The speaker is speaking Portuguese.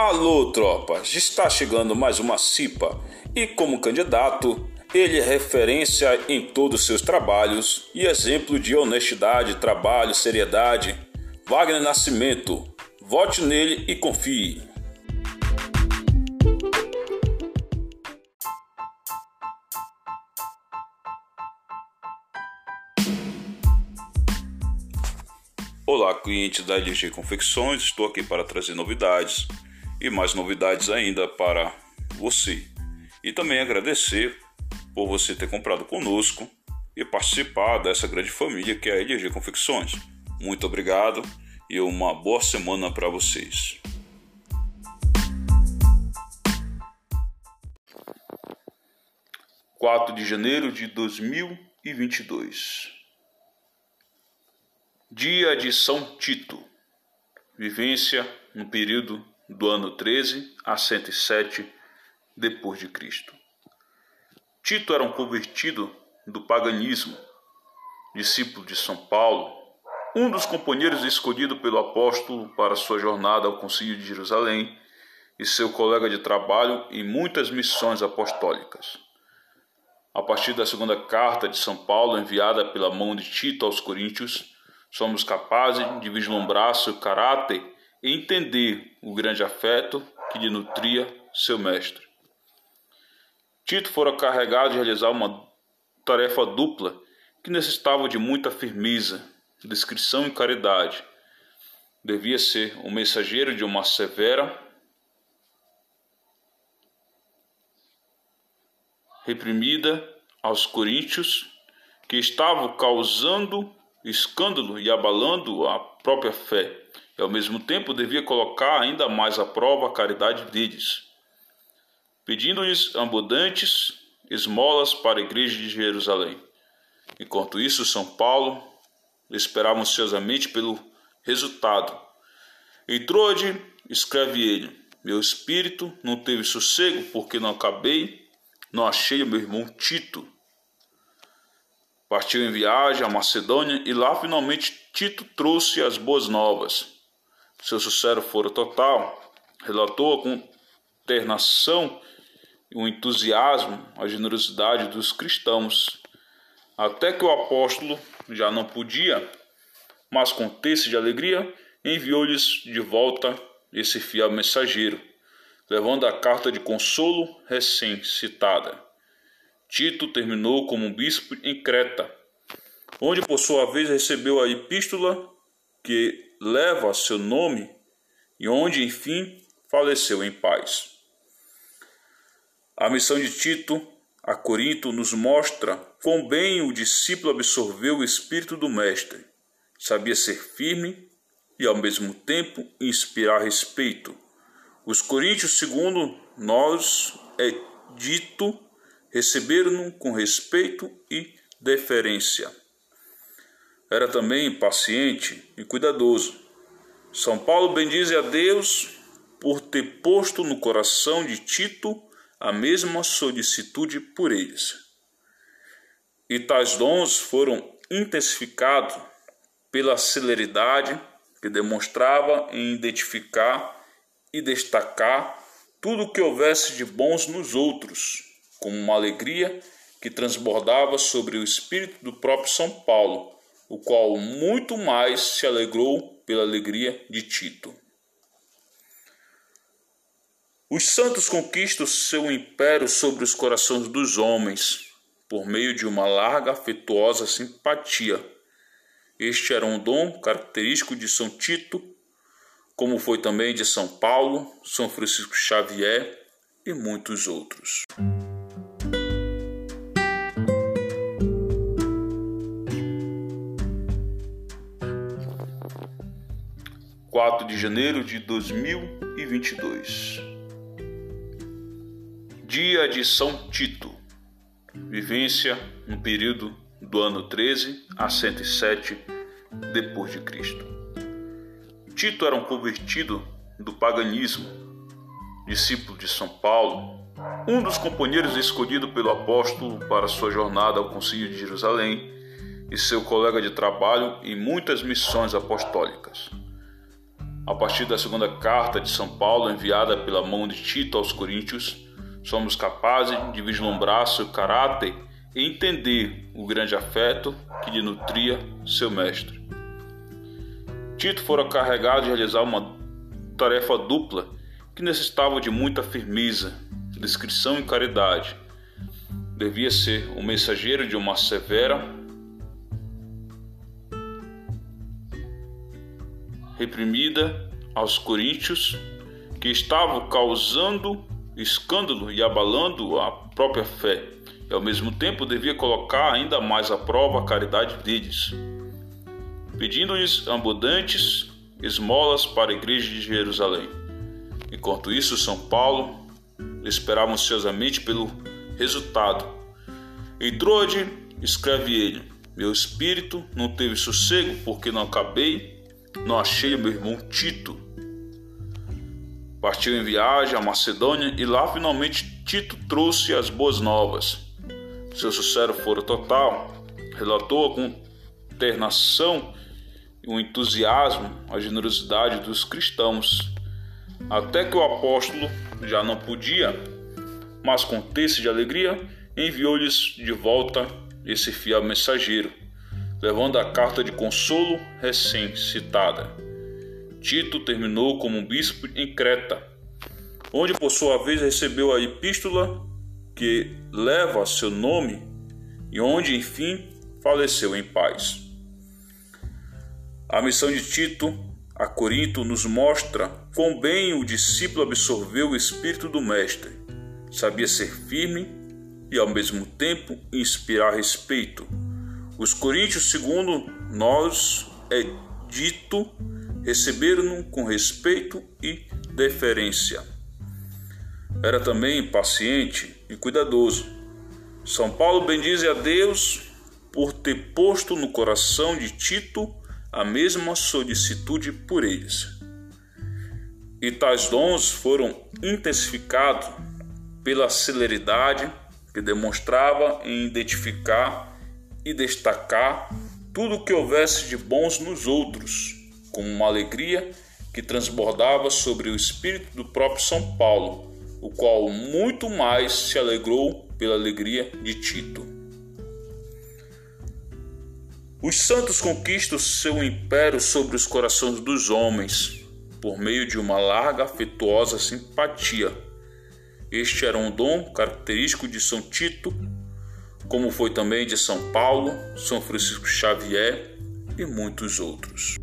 Alô, tropas! Está chegando mais uma CIPA e, como candidato, ele é referência em todos os seus trabalhos e exemplo de honestidade, trabalho, seriedade. Wagner Nascimento. Vote nele e confie. Olá, clientes da LG Confecções, estou aqui para trazer novidades e mais novidades ainda para você. E também agradecer por você ter comprado conosco e participar dessa grande família que é a LG Confecções. Muito obrigado e uma boa semana para vocês. Quatro de janeiro de 2022 Dia de São Tito. Vivência no período do ano 13 a 107 depois de Cristo. Tito era um convertido do paganismo, discípulo de São Paulo, um dos companheiros escolhido pelo apóstolo para sua jornada ao Concílio de Jerusalém e seu colega de trabalho em muitas missões apostólicas. A partir da segunda carta de São Paulo, enviada pela mão de Tito aos Coríntios, somos capazes de vislumbrar seu caráter entender o grande afeto que lhe nutria seu mestre. Tito fora carregado de realizar uma tarefa dupla que necessitava de muita firmeza, discrição e caridade. Devia ser o mensageiro de uma severa reprimida aos coríntios que estavam causando escândalo e abalando a própria fé, e ao mesmo tempo devia colocar ainda mais à prova a caridade deles, pedindo-lhes abundantes esmolas para a igreja de Jerusalém. Enquanto isso, São Paulo esperava ansiosamente pelo resultado. Em Trode, escreve ele: Meu espírito não teve sossego porque não acabei, não achei o meu irmão Tito Partiu em viagem à Macedônia e lá finalmente Tito trouxe as boas novas. Seu sucesso fora total. Relatou a e o entusiasmo, a generosidade dos cristãos, até que o apóstolo já não podia, mas com texto de alegria, enviou-lhes de volta esse fiel mensageiro, levando a carta de consolo recém-citada. Tito terminou como bispo em Creta, onde por sua vez recebeu a epístola que leva seu nome e onde, enfim, faleceu em paz. A missão de Tito a Corinto nos mostra quão bem o discípulo absorveu o espírito do Mestre. Sabia ser firme e, ao mesmo tempo, inspirar respeito. Os coríntios, segundo nós, é dito receberam-no com respeito e deferência. Era também paciente e cuidadoso. São Paulo bendize a Deus por ter posto no coração de Tito a mesma solicitude por eles. E tais dons foram intensificados pela celeridade que demonstrava em identificar e destacar tudo o que houvesse de bons nos outros como uma alegria que transbordava sobre o espírito do próprio São Paulo, o qual muito mais se alegrou pela alegria de Tito. Os santos conquistam seu império sobre os corações dos homens por meio de uma larga afetuosa simpatia. Este era um dom característico de São Tito, como foi também de São Paulo, São Francisco Xavier e muitos outros. 4 de janeiro de 2022. Dia de São Tito. Vivência no período do ano 13 a 107 depois de Cristo. Tito era um convertido do paganismo, discípulo de São Paulo, um dos companheiros escolhido pelo apóstolo para sua jornada ao Concílio de Jerusalém e seu colega de trabalho em muitas missões apostólicas. A partir da segunda carta de São Paulo enviada pela mão de Tito aos Coríntios, somos capazes de vislumbrar seu caráter e entender o grande afeto que lhe nutria seu mestre. Tito fora carregado de realizar uma tarefa dupla que necessitava de muita firmeza, discrição e caridade. Devia ser o mensageiro de uma severa reprimida aos coríntios, que estavam causando escândalo e abalando a própria fé, e ao mesmo tempo devia colocar ainda mais à prova a caridade deles, pedindo-lhes abundantes esmolas para a igreja de Jerusalém. Enquanto isso, São Paulo esperava ansiosamente pelo resultado. Em Trode, escreve ele: Meu espírito não teve sossego porque não acabei não achei meu irmão Tito. Partiu em viagem à Macedônia e lá finalmente Tito trouxe as boas novas. Seu sucesso fora total. Relatou com ternação e um entusiasmo a generosidade dos cristãos, até que o apóstolo já não podia, mas com texto de alegria, enviou-lhes de volta esse fiel mensageiro levando a carta de consolo recém-citada. Tito terminou como bispo em Creta, onde por sua vez recebeu a epístola que leva seu nome e onde enfim faleceu em paz. A missão de Tito a Corinto nos mostra quão bem o discípulo absorveu o espírito do mestre. Sabia ser firme e ao mesmo tempo inspirar respeito os coríntios, segundo nós é dito, receberam-no com respeito e deferência. Era também paciente e cuidadoso. São Paulo bendize a Deus por ter posto no coração de Tito a mesma solicitude por eles. E tais dons foram intensificados pela celeridade que demonstrava em identificar e destacar tudo o que houvesse de bons nos outros, com uma alegria que transbordava sobre o espírito do próprio São Paulo, o qual muito mais se alegrou pela alegria de Tito. Os santos conquistam seu império sobre os corações dos homens por meio de uma larga afetuosa simpatia. Este era um dom característico de São Tito como foi também de São Paulo, São Francisco Xavier e muitos outros.